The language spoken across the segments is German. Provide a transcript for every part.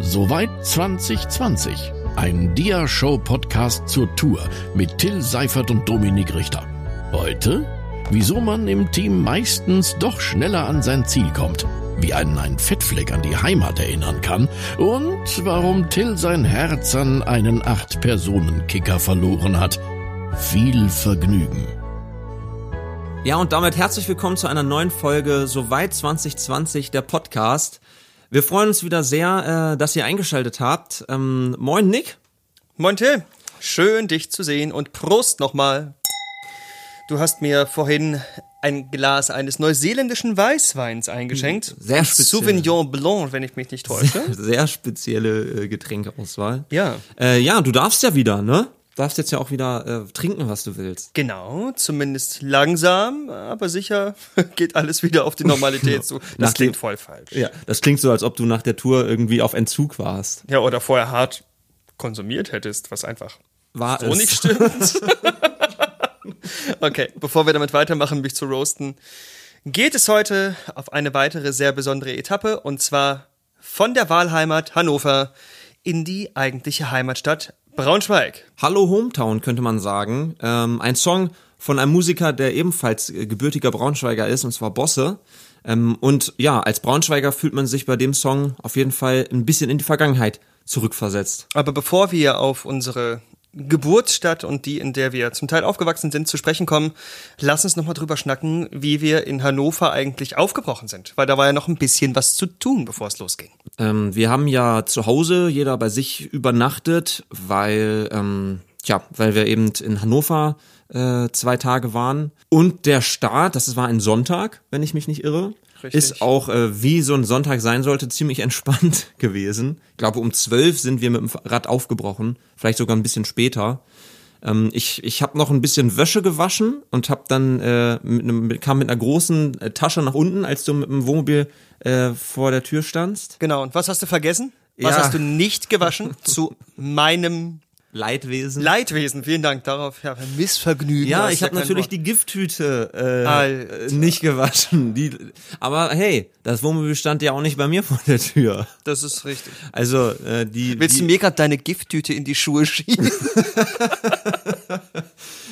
Soweit 2020. Ein Dia-Show-Podcast zur Tour mit Till Seifert und Dominik Richter. Heute, wieso man im Team meistens doch schneller an sein Ziel kommt, wie einen ein Fettfleck an die Heimat erinnern kann und warum Till sein Herz an einen Acht-Personen-Kicker verloren hat. Viel Vergnügen. Ja, und damit herzlich willkommen zu einer neuen Folge Soweit 2020, der Podcast. Wir freuen uns wieder sehr, äh, dass ihr eingeschaltet habt. Ähm, moin Nick. Moin Till. Schön dich zu sehen und Prost nochmal. Du hast mir vorhin ein Glas eines neuseeländischen Weißweins eingeschenkt. Sehr speziell. Sauvignon Blanc, wenn ich mich nicht täusche. Sehr spezielle äh, Getränkeauswahl. Ja. Äh, ja, du darfst ja wieder, ne? Darfst jetzt ja auch wieder äh, trinken, was du willst. Genau, zumindest langsam, aber sicher geht alles wieder auf die Normalität zu. Das Nach klingt dem- voll falsch. Ja, das klingt so, als ob du nach der Tour irgendwie auf Entzug warst. Ja, oder vorher hart konsumiert hättest, was einfach War so es. nicht stimmt. okay, bevor wir damit weitermachen, mich zu roasten, geht es heute auf eine weitere sehr besondere Etappe und zwar von der Wahlheimat Hannover in die eigentliche Heimatstadt Braunschweig. Hallo Hometown könnte man sagen. Ähm, ein Song von einem Musiker, der ebenfalls äh, gebürtiger Braunschweiger ist, und zwar Bosse. Ähm, und ja, als Braunschweiger fühlt man sich bei dem Song auf jeden Fall ein bisschen in die Vergangenheit zurückversetzt. Aber bevor wir auf unsere Geburtsstadt und die, in der wir zum Teil aufgewachsen sind, zu sprechen kommen, lass uns nochmal drüber schnacken, wie wir in Hannover eigentlich aufgebrochen sind. Weil da war ja noch ein bisschen was zu tun, bevor es losging. Ähm, wir haben ja zu Hause jeder bei sich übernachtet, weil, ähm, ja, weil wir eben in Hannover äh, zwei Tage waren. Und der Start, das war ein Sonntag, wenn ich mich nicht irre, Richtig. ist auch, äh, wie so ein Sonntag sein sollte, ziemlich entspannt gewesen. Ich glaube, um zwölf sind wir mit dem Rad aufgebrochen, vielleicht sogar ein bisschen später. Ähm, ich ich habe noch ein bisschen Wäsche gewaschen und hab dann äh, mit einem, kam mit einer großen äh, Tasche nach unten, als du mit dem Wohnmobil äh, vor der Tür standst. Genau, und was hast du vergessen? Was Ja. hast du nicht gewaschen? Zu meinem Leidwesen. Leidwesen. Vielen Dank darauf. Ja, Missvergnügen. ja, ich habe kein natürlich Wort. die Gifttüte äh, Alter. nicht gewaschen. Die, aber hey, das Wohnmobil stand ja auch nicht bei mir vor der Tür. Das ist richtig. Also äh, die, Willst die, du mir gerade deine Gifttüte in die Schuhe schieben?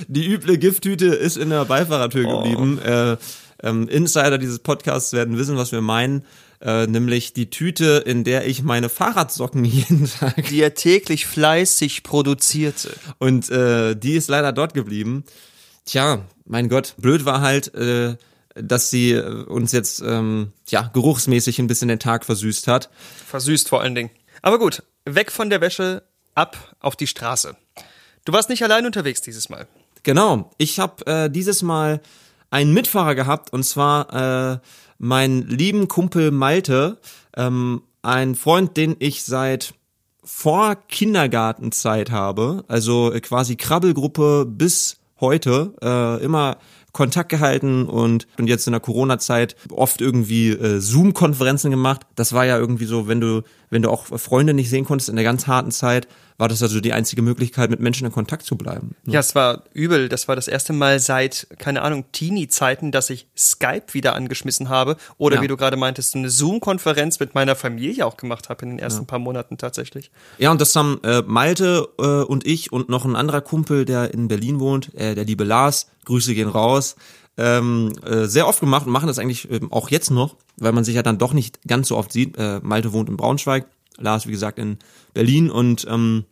die üble Gifttüte ist in der Beifahrertür Oh. geblieben. Äh, ähm, Insider dieses Podcasts werden wissen, was wir meinen. Äh, nämlich die Tüte, in der ich meine Fahrradsocken jeden Tag die er täglich fleißig produzierte. Und äh, die ist leider dort geblieben. Tja, mein Gott, blöd war halt, äh, dass sie äh, uns jetzt ähm, ja geruchsmäßig ein bisschen den Tag versüßt hat. Versüßt vor allen Dingen. Aber gut, weg von der Wäsche, ab auf die Straße. Du warst nicht allein unterwegs dieses Mal. Genau, ich habe äh, dieses Mal einen Mitfahrer gehabt und zwar äh, meinen lieben Kumpel Malte, ähm, ein Freund, den ich seit vor Kindergartenzeit habe, also quasi Krabbelgruppe bis heute, äh, immer Kontakt gehalten und, und jetzt in der Corona-Zeit oft irgendwie äh, Zoom-Konferenzen gemacht. Das war ja irgendwie so, wenn du, wenn du auch Freunde nicht sehen konntest in der ganz harten Zeit, war das also die einzige Möglichkeit, mit Menschen in Kontakt zu bleiben. Ja, es war übel. Das war das erste Mal seit, keine Ahnung, Teenie-Zeiten, dass ich Skype wieder angeschmissen habe. Oder Ja. wie du gerade meintest, so eine Zoom-Konferenz mit meiner Familie auch gemacht habe in den ersten paar Monaten tatsächlich. Ja, und das haben äh, Malte äh, und ich und noch ein anderer Kumpel, der in Berlin wohnt, äh, der liebe Lars, Grüße gehen raus, ähm, äh, sehr oft gemacht und machen das eigentlich ähm, auch jetzt noch, weil man sich ja dann doch nicht ganz so oft sieht. Äh, Malte wohnt in Braunschweig, Lars, wie gesagt, in Berlin und ähm,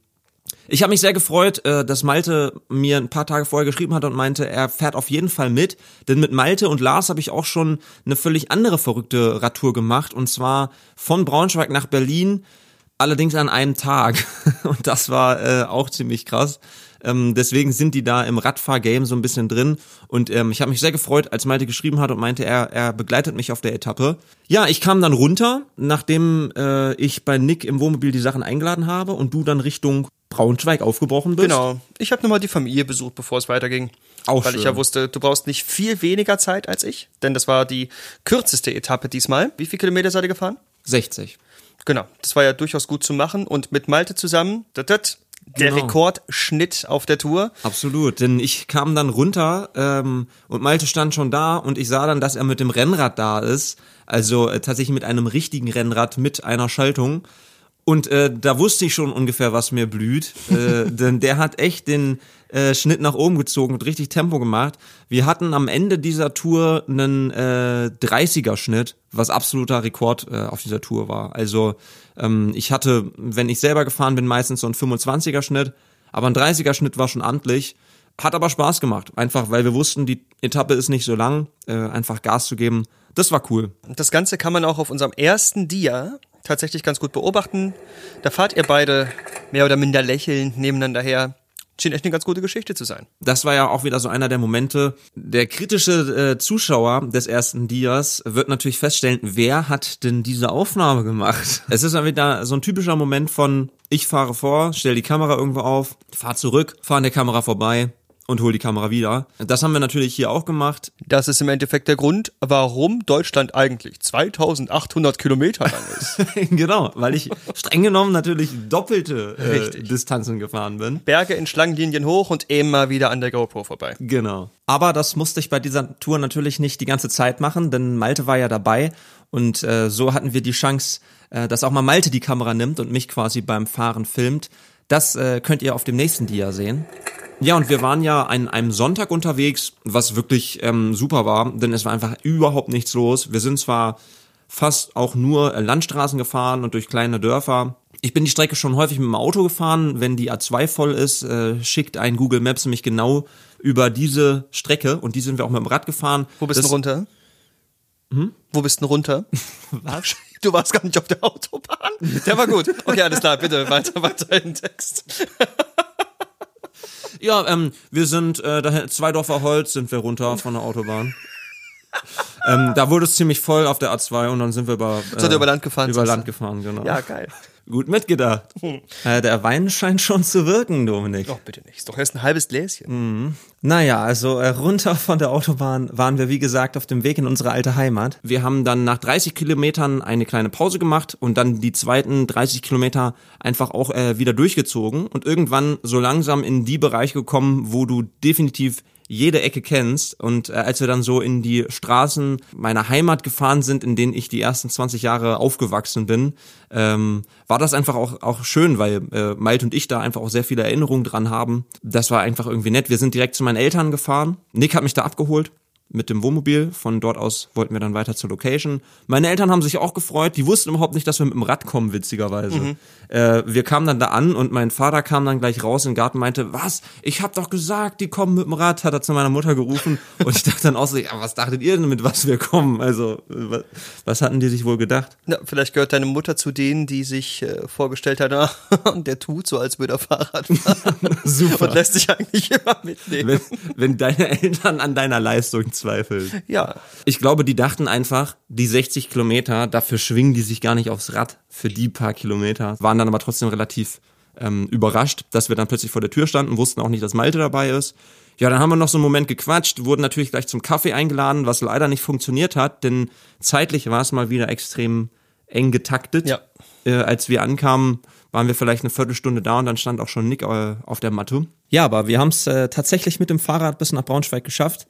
ich habe mich sehr gefreut, äh, dass Malte mir ein paar Tage vorher geschrieben hat und meinte, er fährt auf jeden Fall mit. Denn mit Malte und Lars habe ich auch schon eine völlig andere verrückte Radtour gemacht. Und zwar von Braunschweig nach Berlin, allerdings an einem Tag. Und das war äh, auch ziemlich krass. Ähm, deswegen sind die da im Radfahr-Game so ein bisschen drin. Und ähm, ich habe mich sehr gefreut, als Malte geschrieben hat und meinte, er, er begleitet mich auf der Etappe. Ja, ich kam dann runter, nachdem äh, ich bei Nick im Wohnmobil die Sachen eingeladen habe und du dann Richtung Braunschweig aufgebrochen bist. Genau. Ich habe nochmal die Familie besucht, bevor es weiterging. Auch Weil ich schön. ja wusste, du brauchst nicht viel weniger Zeit als ich, denn das war die kürzeste Etappe diesmal. Wie viele Kilometer seid ihr gefahren? 60. Genau, das war ja durchaus gut zu machen und mit Malte zusammen, dat, dat, der Genau. Rekordschnitt auf der Tour. Absolut, denn ich kam dann runter ähm, und Malte stand schon da und ich sah dann, dass er mit dem Rennrad da ist, also äh, tatsächlich mit einem richtigen Rennrad mit einer Schaltung Und äh, da wusste ich schon ungefähr, was mir blüht. Äh, denn der hat echt den äh, Schnitt nach oben gezogen und richtig Tempo gemacht. Wir hatten am Ende dieser Tour einen äh, 30er-Schnitt, was absoluter Rekord äh, auf dieser Tour war. Also ähm, ich hatte, wenn ich selber gefahren bin, meistens so einen 25er-Schnitt, aber ein 30er-Schnitt war schon amtlich. Hat aber Spaß gemacht, einfach weil wir wussten, die Etappe ist nicht so lang, äh, einfach Gas zu geben. Das war cool. Das Ganze kann man auch auf unserem ersten Dia tatsächlich ganz gut beobachten. Da fahrt ihr beide mehr oder minder lächelnd nebeneinander her. Schien echt eine ganz gute Geschichte zu sein. Das war ja auch wieder so einer der Momente. Der kritische äh, Zuschauer des ersten Dias wird natürlich feststellen, wer hat denn diese Aufnahme gemacht? Es ist dann wieder so ein typischer Moment von, ich fahre vor, stell die Kamera irgendwo auf, fahr zurück, fahr an der Kamera vorbei und hol die Kamera wieder. Das haben wir natürlich hier auch gemacht. Das ist im Endeffekt der Grund, warum Deutschland eigentlich 2800 Kilometer lang ist. genau, weil ich streng genommen natürlich doppelte äh. Distanzen gefahren bin. Berge in Schlangenlinien hoch und immer wieder an der GoPro vorbei. Genau. Aber das musste ich bei dieser Tour natürlich nicht die ganze Zeit machen, denn Malte war ja dabei und äh, so hatten wir die Chance, äh, dass auch mal Malte die Kamera nimmt und mich quasi beim Fahren filmt. Das äh, könnt ihr auf dem nächsten Dia sehen. Ja, und wir waren ja an einem Sonntag unterwegs, was wirklich ähm, super war, denn es war einfach überhaupt nichts los. Wir sind zwar fast auch nur äh, Landstraßen gefahren und durch kleine Dörfer. Ich bin die Strecke schon häufig mit dem Auto gefahren. Wenn die A2 voll ist, äh, schickt ein Google Maps nämlich genau über diese Strecke und die sind wir auch mit dem Rad gefahren. Wo bist du runter? Hm? Wo bist du runter? Was? Du warst gar nicht auf der Autobahn? Der war gut. Okay, alles klar, bitte weiter, weiter in den Text. Ja, ähm, wir sind äh, dahin, zwei Dorfer Holz sind wir runter von der Autobahn. ähm, da wurde es ziemlich voll auf der A2 und dann sind wir über, äh, Seid ihr über Land gefahren, Über? Land gefahren, genau. Ja, geil. Gut mitgedacht. äh, der Wein scheint schon zu wirken, Dominik. Doch, bitte nicht. Ist doch erst ein halbes Gläschen. Naja, also äh, runter von der Autobahn waren wir, wie gesagt, auf dem Weg in unsere alte Heimat. Wir haben dann nach 30 Kilometern eine kleine Pause gemacht und dann die zweiten 30 Kilometer einfach auch äh, wieder durchgezogen und irgendwann so langsam in die Bereiche gekommen, wo du definitiv jede Ecke kennst. Und äh, als wir dann so in die Straßen meiner Heimat gefahren sind, in denen ich die ersten 20 Jahre aufgewachsen bin, ähm, war das einfach auch, auch schön, weil äh, Malte und ich da einfach auch sehr viele Erinnerungen dran haben. Das war einfach irgendwie nett. Wir sind direkt zu meinen Eltern gefahren. Nick hat mich da abgeholt mit dem Wohnmobil. Von dort aus wollten wir dann weiter zur Location. Meine Eltern haben sich auch gefreut. Die wussten überhaupt nicht, dass wir mit dem Rad kommen, witzigerweise. Äh, wir kamen dann da an und mein Vater kam dann gleich raus in den Garten und meinte, was? Ich hab doch gesagt, die kommen mit dem Rad, hat er zu meiner Mutter gerufen. und ich dachte dann auch so, ja, was dachtet ihr denn, mit was wir kommen? Also, was, was hatten die sich wohl gedacht? Na, vielleicht gehört deine Mutter zu denen, die sich äh, vorgestellt hat, ah, der tut so, als würde er Fahrrad fahren. Super. Und lässt sich eigentlich immer mitnehmen. Wenn, wenn deine Eltern an deiner Leistung zweifeln. Ja. Ich glaube, die dachten einfach, die 60 Kilometer, dafür schwingen die sich gar nicht aufs Rad für die paar Kilometer. Waren dann aber trotzdem relativ ähm, überrascht, dass wir dann plötzlich vor der Tür standen, wussten auch nicht, dass Malte dabei ist. Ja, dann haben wir noch so einen Moment gequatscht, wurden natürlich gleich zum Kaffee eingeladen, was leider nicht funktioniert hat, denn zeitlich war es mal wieder extrem eng getaktet. Ja. Äh, als wir ankamen, waren wir vielleicht eine Viertelstunde da und dann stand auch schon Nick äh, auf der Matte. Ja, aber wir haben es äh, tatsächlich mit dem Fahrrad bis nach Braunschweig geschafft.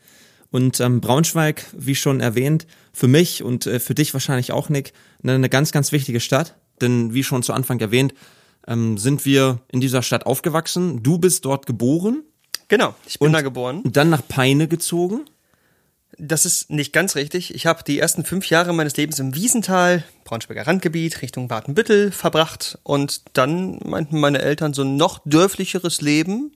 Und ähm, Braunschweig, wie schon erwähnt, für mich und äh, für dich wahrscheinlich auch, Nick, eine, eine ganz, ganz wichtige Stadt. Denn wie schon zu Anfang erwähnt, ähm, sind wir in dieser Stadt aufgewachsen. Du bist dort geboren, Genau, ich bin da geboren. dann nach Peine gezogen. Das ist nicht ganz richtig. Ich habe die ersten fünf Jahre meines Lebens im Wiesental, Braunschweiger Randgebiet, Richtung Watenbüttel verbracht. Und dann meinten meine Eltern, so ein noch dörflicheres Leben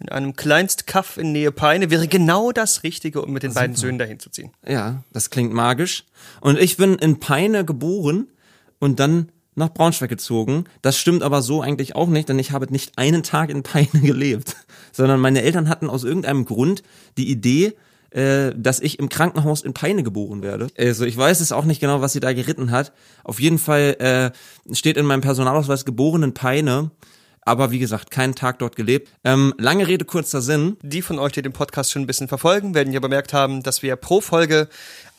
in einem Kleinstkaff in Nähe Peine wäre genau das Richtige, um mit den beiden Söhnen dahin zu ziehen. Ja, das klingt magisch. Und ich bin in Peine geboren und dann nach Braunschweig gezogen. Das stimmt aber so eigentlich auch nicht, denn ich habe nicht einen Tag in Peine gelebt, sondern meine Eltern hatten aus irgendeinem Grund die Idee, äh, dass ich im Krankenhaus in Peine geboren werde. Also ich weiß es auch nicht genau, was sie da geritten hat. Auf jeden Fall äh, steht in meinem Personalausweis geboren in Peine. Aber wie gesagt, keinen Tag dort gelebt. Ähm, lange Rede, kurzer Sinn. Die von euch, die den Podcast schon ein bisschen verfolgen, werden ja bemerkt haben, dass wir pro Folge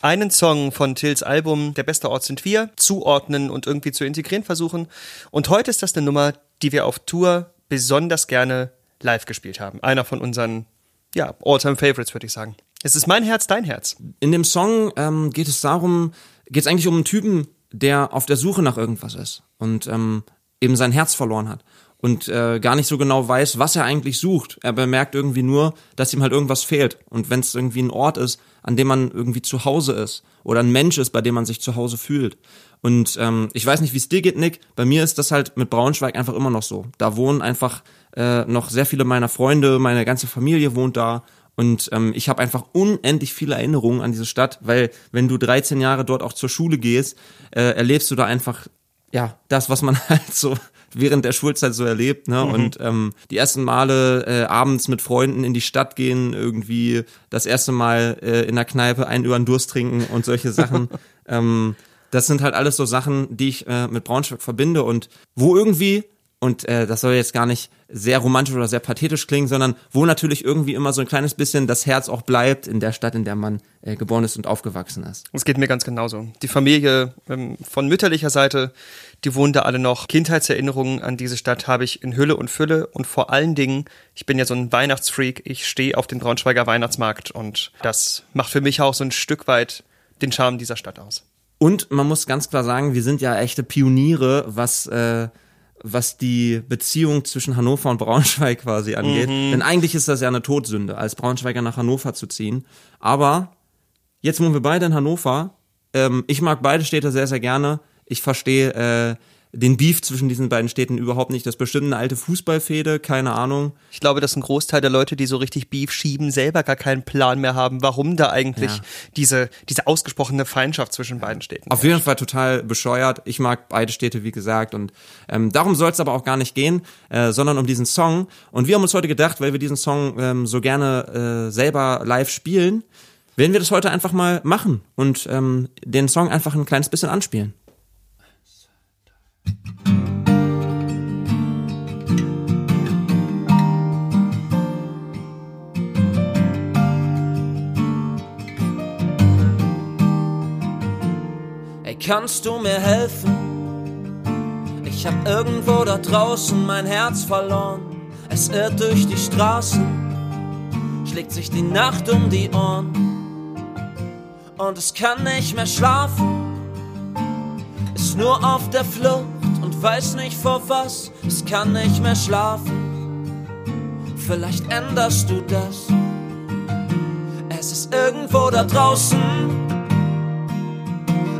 einen Song von Tills Album Der beste Ort sind wir zuordnen und irgendwie zu integrieren versuchen. Und heute ist das eine Nummer, die wir auf Tour besonders gerne live gespielt haben. Einer von unseren, ja, All-Time Favorites, würde ich sagen. Es ist mein Herz, dein Herz. In dem Song ähm, geht es darum, geht es eigentlich um einen Typen, der auf der Suche nach irgendwas ist und ähm, eben sein Herz verloren hat und äh, gar nicht so genau weiß, was er eigentlich sucht. Er bemerkt irgendwie nur, dass ihm halt irgendwas fehlt. Und wenn es irgendwie ein Ort ist, an dem man irgendwie zu Hause ist oder ein Mensch ist, bei dem man sich zu Hause fühlt. Und ähm, ich weiß nicht, wie es dir geht, Nick. Bei mir ist das halt mit Braunschweig einfach immer noch so. Da wohnen einfach äh, noch sehr viele meiner Freunde, meine ganze Familie wohnt da. Und ähm, ich habe einfach unendlich viele Erinnerungen an diese Stadt, weil wenn du 13 Jahre dort auch zur Schule gehst, äh, erlebst du da einfach ja das, was man halt so während der Schulzeit so erlebt, ne? Mhm. Und ähm, die ersten Male äh, abends mit Freunden in die Stadt gehen, irgendwie das erste Mal äh, in der Kneipe einen über den Durst trinken und solche Sachen. ähm, das sind halt alles so Sachen, die ich äh, mit Braunschweig verbinde und wo irgendwie und äh, das soll jetzt gar nicht sehr romantisch oder sehr pathetisch klingen, sondern wo natürlich irgendwie immer so ein kleines bisschen das Herz auch bleibt in der Stadt, in der man äh, geboren ist und aufgewachsen ist. Es geht mir ganz genauso. Die Familie ähm, von mütterlicher Seite, die wohnen da alle noch. Kindheitserinnerungen an diese Stadt habe ich in Hülle und Fülle und vor allen Dingen, ich bin ja so ein Weihnachtsfreak, ich stehe auf den Braunschweiger Weihnachtsmarkt und das macht für mich auch so ein Stück weit den Charme dieser Stadt aus. Und man muss ganz klar sagen, wir sind ja echte Pioniere, was äh, was die Beziehung zwischen Hannover und Braunschweig quasi angeht. Mhm. Denn eigentlich ist das ja eine Todsünde, als Braunschweiger nach Hannover zu ziehen. Aber jetzt wohnen wir beide in Hannover. Ähm, ich mag beide Städte sehr, sehr gerne. Ich verstehe äh, den Beef zwischen diesen beiden Städten überhaupt nicht. Das ist bestimmt eine alte Fußballfehde, keine Ahnung. Ich glaube, dass ein Großteil der Leute, die so richtig Beef schieben, selber gar keinen Plan mehr haben, warum da eigentlich ja. diese, diese ausgesprochene Feindschaft zwischen beiden Städten Auf jeden Fall total bescheuert. Ich mag beide Städte, wie gesagt. Und ähm, darum soll es aber auch gar nicht gehen, äh, sondern um diesen Song. Und wir haben uns heute gedacht, weil wir diesen Song ähm, so gerne äh, selber live spielen, werden wir das heute einfach mal machen und ähm, den Song einfach ein kleines bisschen anspielen. Kannst du mir helfen? Ich hab irgendwo da draußen mein Herz verloren. Es irrt durch die Straßen, schlägt sich die Nacht um die Ohren. Und es kann nicht mehr schlafen ist nur auf der Flucht und weiß nicht vor was, es kann nicht mehr schlafen. Vielleicht änderst du das. Es ist irgendwo da draußen,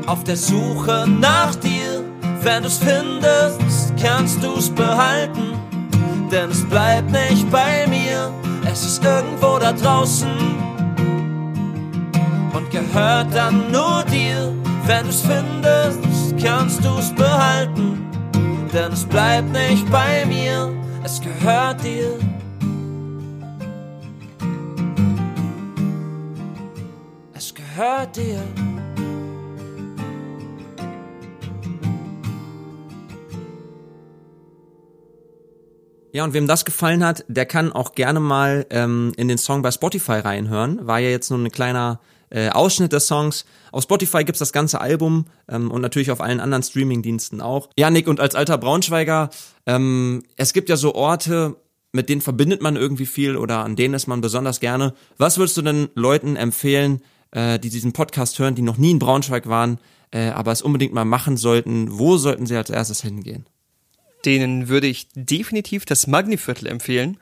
auf der Suche nach dir. Wenn du's findest, kannst du's behalten, denn es bleibt nicht bei mir. Es ist irgendwo da draußen und gehört dann nur dir. Wenn du's findest, kannst du's behalten, denn es bleibt nicht bei mir, es gehört dir. Es gehört dir. Ja, und wem das gefallen hat, der kann auch gerne mal ähm, in den Song bei Spotify reinhören. War ja jetzt nur ein kleiner äh, Ausschnitt des Songs. Auf Spotify gibt's das ganze Album ähm, und natürlich auf allen anderen Streamingdiensten auch. Ja, Nick, und als alter Braunschweiger, ähm, es gibt ja so Orte, mit denen verbindet man irgendwie viel oder an denen ist man besonders gerne. Was würdest du denn Leuten empfehlen, äh, die diesen Podcast hören, die noch nie in Braunschweig waren, äh, aber es unbedingt mal machen sollten? Wo sollten sie als erstes hingehen? Denen würde ich definitiv das Magniviertel empfehlen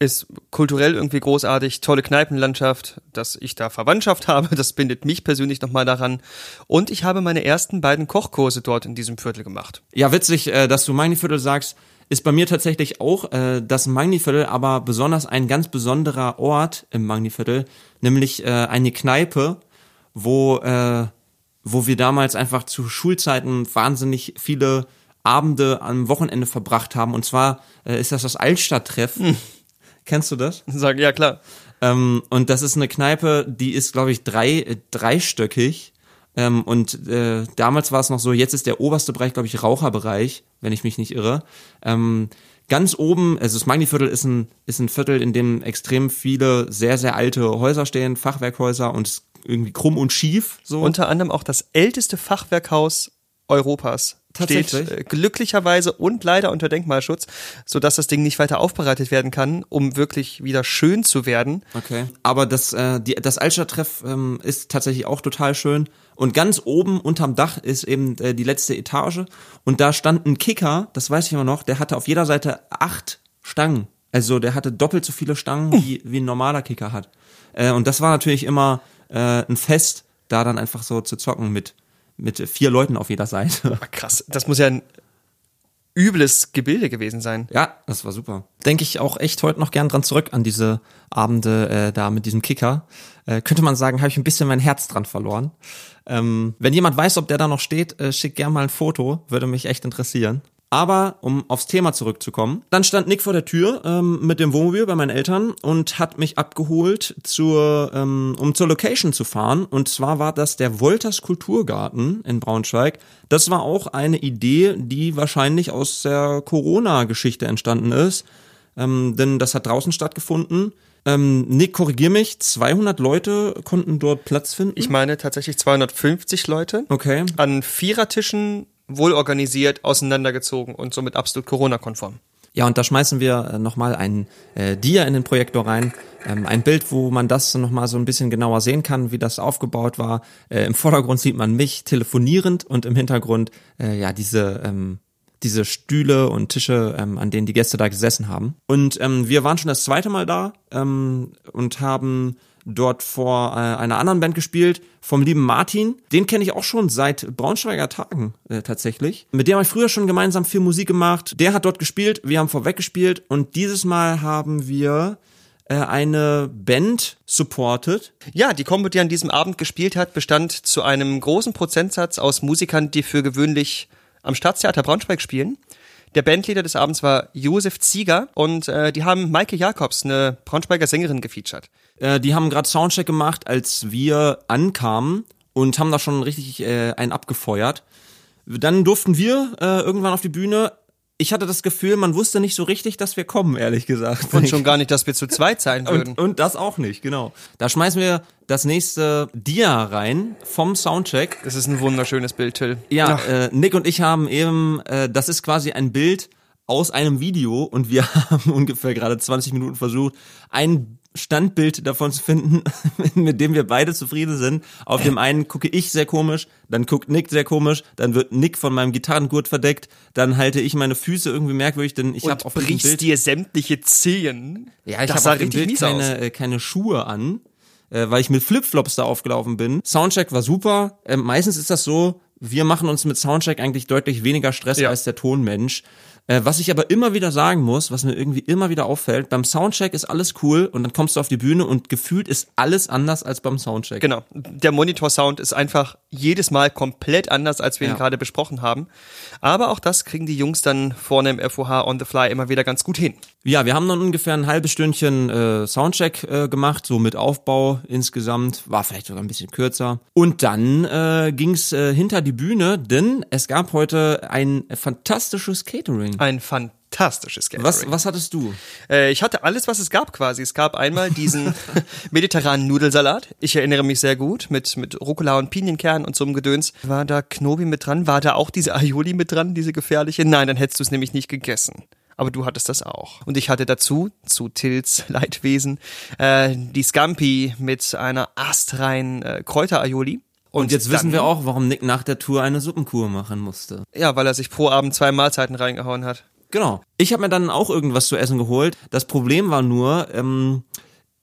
ist kulturell irgendwie großartig, tolle Kneipenlandschaft, dass ich da Verwandtschaft habe, das bindet mich persönlich nochmal daran. Und ich habe meine ersten beiden Kochkurse dort in diesem Viertel gemacht. Ja, witzig, äh, dass du Magniviertel sagst. Ist bei mir tatsächlich auch äh, das Magniviertel, aber besonders ein ganz besonderer Ort im Magniviertel, nämlich äh, eine Kneipe, wo, äh, wo wir damals einfach zu Schulzeiten wahnsinnig viele Abende am Wochenende verbracht haben. Und zwar äh, ist das das Altstadttreff. Hm Kennst du das? Sag, ja, klar. Ähm, und das ist eine Kneipe, die ist, glaube ich, drei, äh, dreistöckig. Ähm, und äh, damals war es noch so, jetzt ist der oberste Bereich, glaube ich, Raucherbereich, wenn ich mich nicht irre. Ähm, ganz oben, also das Magni-Viertel ist ein, ist ein Viertel, in dem extrem viele sehr, sehr alte Häuser stehen, Fachwerkhäuser und irgendwie krumm und schief. So. Unter anderem auch das älteste Fachwerkhaus Europas steht äh, glücklicherweise und leider unter Denkmalschutz, so dass das Ding nicht weiter aufbereitet werden kann, um wirklich wieder schön zu werden. Okay. Aber das äh, die, das Altstadttreff ähm, ist tatsächlich auch total schön Und ganz oben unterm Dach ist eben äh, die letzte Etage. Und da stand ein Kicker, das weiß ich immer noch, der hatte auf jeder Seite acht Stangen. Also der hatte doppelt so viele Stangen, wie, wie ein normaler Kicker hat. Äh, und das war natürlich immer äh, ein Fest, da dann einfach so zu zocken mit, mit vier Leuten auf jeder Seite. Ah, krass, das muss ja ein übles Gebilde gewesen sein. Ja, das war super. Denke ich auch echt heute noch gern dran zurück an diese Abende äh, da mit diesem Kicker. Äh, könnte man sagen, habe ich ein bisschen mein Herz dran verloren. Ähm, wenn jemand weiß, ob der da noch steht, äh, schick gern mal ein Foto, würde mich echt interessieren. Aber um aufs Thema zurückzukommen, dann stand Nick vor der Tür ähm, mit dem Wohnmobil bei meinen Eltern und hat mich abgeholt, zur, ähm, um zur Location zu fahren. Und zwar war das der Wolters Kulturgarten in Braunschweig. Das war auch eine Idee, die wahrscheinlich aus der Corona-Geschichte entstanden ist, ähm, denn das hat draußen stattgefunden. Ähm, Nick, korrigier mich, 200 Leute konnten dort Platz finden. Ich meine tatsächlich 250 Leute okay. an Vierertischen wohl organisiert, auseinandergezogen und somit absolut Corona-konform. Ja, und da schmeißen wir äh, nochmal ein äh, Dia in den Projektor rein. Ähm, ein Bild, wo man das nochmal so ein bisschen genauer sehen kann, wie das aufgebaut war. Äh, Im Vordergrund sieht man mich telefonierend und im Hintergrund äh, ja diese ähm, diese Stühle und Tische, ähm, an denen die Gäste da gesessen haben. Und ähm, wir waren schon das zweite Mal da ähm, und haben dort vor äh, einer anderen Band gespielt, vom lieben Martin. Den kenne ich auch schon seit Braunschweiger Tagen äh, tatsächlich. Mit dem habe ich früher schon gemeinsam viel Musik gemacht. Der hat dort gespielt, wir haben vorweg gespielt und dieses Mal haben wir äh, eine Band supported. Ja, die Combo, die an diesem Abend gespielt hat, bestand zu einem großen Prozentsatz aus Musikern, die für gewöhnlich am Staatstheater Braunschweig spielen. Der Bandleader des Abends war Josef Zieger und äh, die haben Maike Jakobs, eine Braunschweiger Sängerin, gefeatured. Äh, die haben gerade Soundcheck gemacht, als wir ankamen und haben da schon richtig äh, einen abgefeuert. Dann durften wir äh, irgendwann auf die Bühne. Ich hatte das Gefühl, man wusste nicht so richtig, dass wir kommen, ehrlich gesagt. Und schon gar nicht, dass wir zu zweit sein würden. Und, und das auch nicht, genau. Da schmeißen wir das nächste Dia rein vom Soundcheck. Das ist ein wunderschönes Bild, Till. Ja, äh, Nick und ich haben eben, äh, das ist quasi ein Bild aus einem Video und wir haben ungefähr gerade 20 Minuten versucht, ein Standbild davon zu finden, mit dem wir beide zufrieden sind. Auf dem einen gucke ich sehr komisch, dann guckt Nick sehr komisch, dann wird Nick von meinem Gitarrengurt verdeckt, dann halte ich meine Füße irgendwie merkwürdig, denn ich habe auf dem Bild dir sämtliche Zehen. ja, ich habe auf dem Bild keine, äh, keine Schuhe an, äh, weil ich mit Flipflops da aufgelaufen bin. Soundcheck war super. Ähm, meistens ist das so, wir machen uns mit Soundcheck eigentlich deutlich weniger Stress Ja. als der Tonmensch. Äh, was ich aber immer wieder sagen muss, was mir irgendwie immer wieder auffällt, beim Soundcheck ist alles cool und dann kommst du auf die Bühne und gefühlt ist alles anders als beim Soundcheck. Genau. Der Monitor-Sound ist einfach jedes Mal komplett anders, als wir ihn Ja. gerade besprochen haben. Aber auch das kriegen die Jungs dann vorne im FOH on the fly immer wieder ganz gut hin. Ja, wir haben dann ungefähr ein halbes Stündchen äh, Soundcheck äh, gemacht, so mit Aufbau insgesamt, war vielleicht sogar ein bisschen kürzer. Und dann äh, ging's äh, hinter die Bühne, denn es gab heute ein fantastisches Catering. Ein fantastisches Catering. Was, was hattest du? Äh, ich hatte alles, was es gab quasi. Es gab einmal diesen mediterranen Nudelsalat. Ich erinnere mich sehr gut mit, mit Rucola und Pinienkern und so einem Gedöns. War da Knobi mit dran? War da auch diese Aioli mit dran, diese gefährliche? Nein, dann hättest du es nämlich nicht gegessen. Aber du hattest das auch. Und ich hatte dazu, zu Tills Leidwesen, äh, die Scampi mit einer astreinen äh, Kräuter-Aioli. Und jetzt wissen wir auch, warum Nick nach der Tour eine Suppenkur machen musste. Ja, weil er sich pro Abend zwei Mahlzeiten reingehauen hat. Genau. Ich habe mir dann auch irgendwas zu essen geholt. Das Problem war nur, ähm,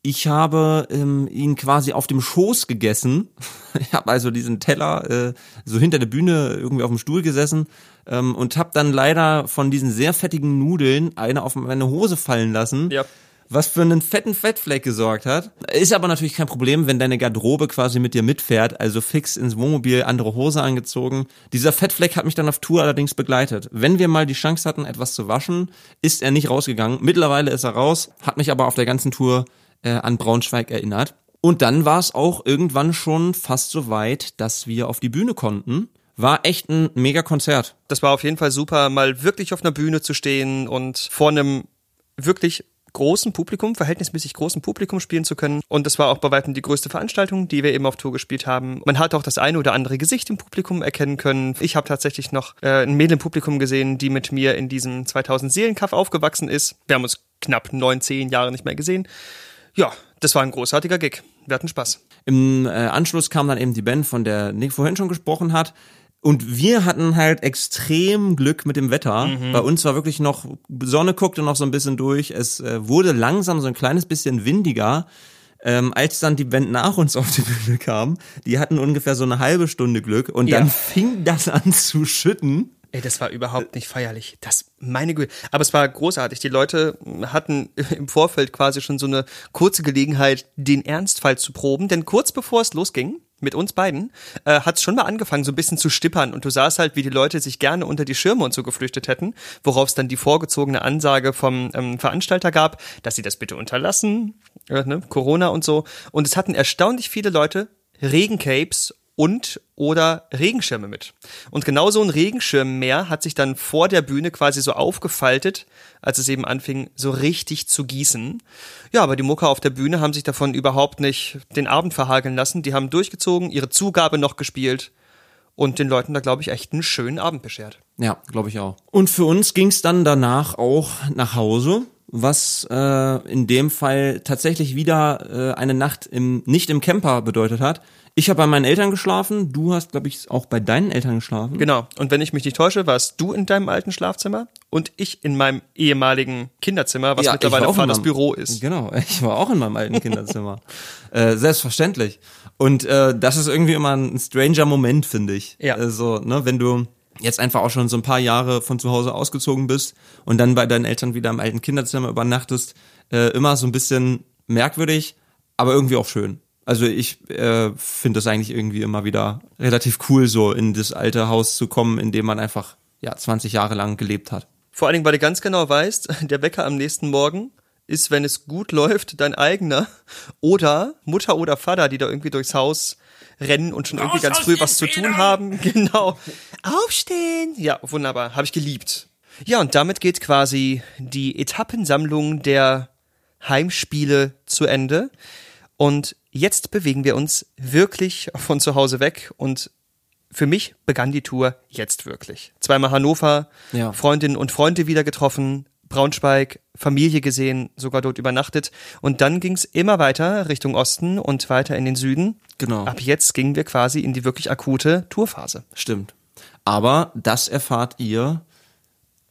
ich habe ähm, ihn quasi auf dem Schoß gegessen. Ich habe also diesen Teller äh, so hinter der Bühne irgendwie auf dem Stuhl gesessen ähm, und habe dann leider von diesen sehr fettigen Nudeln eine auf meine Hose fallen lassen. Ja. Was für einen fetten Fettfleck gesorgt hat. Ist aber natürlich kein Problem, wenn deine Garderobe quasi mit dir mitfährt, also fix ins Wohnmobil, andere Hose angezogen. Dieser Fettfleck hat mich dann auf Tour allerdings begleitet. Wenn wir mal die Chance hatten, etwas zu waschen, ist er nicht rausgegangen. Mittlerweile ist er raus, hat mich aber auf der ganzen Tour äh, an Braunschweig erinnert. Und dann war es auch irgendwann schon fast so weit, dass wir auf die Bühne konnten. War echt ein mega Konzert. Das war auf jeden Fall super, mal wirklich auf einer Bühne zu stehen und vor einem wirklich großen Publikum, verhältnismäßig großen Publikum spielen zu können. Und das war auch bei weitem die größte Veranstaltung, die wir eben auf Tour gespielt haben. Man hat auch das eine oder andere Gesicht im Publikum erkennen können. Ich habe tatsächlich noch äh, ein Mädel im Publikum gesehen, die mit mir in diesem 2000 Seelenkaff aufgewachsen ist. Wir haben uns knapp neun, zehn Jahre nicht mehr gesehen. Ja, das war ein großartiger Gig. wir hatten Spaß. Im äh, Anschluss kam dann eben die Band, von der Nick vorhin schon gesprochen hat. Und wir hatten halt extrem Glück mit dem Wetter. Mhm. Bei uns war wirklich noch, Sonne guckte noch so ein bisschen durch. Es äh, wurde langsam so ein kleines bisschen windiger. Ähm, als dann die Band nach uns auf die Bühne kam, die hatten ungefähr so eine halbe Stunde Glück und Ja. dann fing das an zu schütten. Ey, das war überhaupt nicht feierlich. Das, meine Güte. Aber es war großartig. Die Leute hatten im Vorfeld quasi schon so eine kurze Gelegenheit, den Ernstfall zu proben. Denn kurz bevor es losging, mit uns beiden, äh, hat es schon mal angefangen, so ein bisschen zu stippern. Und du sahst halt, wie die Leute sich gerne unter die Schirme und so geflüchtet hätten. Worauf es dann die vorgezogene Ansage vom ähm, Veranstalter gab, dass sie das bitte unterlassen. Äh, ne? Corona und so. Und es hatten erstaunlich viele Leute Regencapes und oder Regenschirme mit. Und genau so ein Regenschirmmeer hat sich dann vor der Bühne quasi so aufgefaltet, als es eben anfing, so richtig zu gießen. Ja, aber die Mucker auf der Bühne haben sich davon überhaupt nicht den Abend verhageln lassen. Die haben durchgezogen, ihre Zugabe noch gespielt und den Leuten da, glaube ich, echt einen schönen Abend beschert. Ja, glaube ich auch. Und für uns ging es dann danach auch nach Hause, was äh, in dem Fall tatsächlich wieder äh, eine Nacht im nicht im Camper bedeutet hat. Ich habe bei meinen Eltern geschlafen, du hast, glaube ich, auch bei deinen Eltern geschlafen. Genau. Und wenn ich mich nicht täusche, warst du in deinem alten Schlafzimmer und ich in meinem ehemaligen Kinderzimmer, was Ja, mittlerweile auch meinem- Büro ist. Genau, ich war auch in meinem alten Kinderzimmer. äh, selbstverständlich. Und äh, das ist irgendwie immer ein stranger Moment, finde ich. Ja. Also, ne, wenn du jetzt einfach auch schon so ein paar Jahre von zu Hause ausgezogen bist und dann bei deinen Eltern wieder im alten Kinderzimmer übernachtest, äh, immer so ein bisschen merkwürdig, aber irgendwie auch schön. Also ich äh, finde das eigentlich irgendwie immer wieder relativ cool, so in das alte Haus zu kommen, in dem man einfach ja 20 Jahre lang gelebt hat. Vor allen Dingen, weil du ganz genau weißt, der Wecker am nächsten Morgen ist, wenn es gut läuft, dein eigener oder Mutter oder Vater, die da irgendwie durchs Haus rennen und schon irgendwie ganz früh was zu tun haben. Genau. Aufstehen. Ja, wunderbar. Habe ich geliebt. Ja, und damit geht quasi die Etappensammlung der Heimspiele zu Ende. Und jetzt bewegen wir uns wirklich von zu Hause weg und für mich begann die Tour jetzt wirklich. Zweimal Hannover, Ja. Freundinnen und Freunde wieder getroffen, Braunschweig, Familie gesehen, sogar dort übernachtet. Und dann ging's immer weiter Richtung Osten und weiter in den Süden. Genau. Ab jetzt gingen wir quasi in die wirklich akute Tourphase. Stimmt. Aber das erfahrt ihr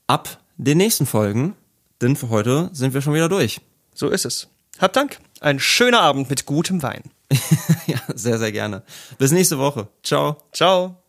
ab den nächsten Folgen, denn für heute sind wir schon wieder durch. So ist es. Habt Dank. Ein schöner Abend mit gutem Wein. ja, sehr, sehr gerne. Bis nächste Woche. Ciao. Ciao.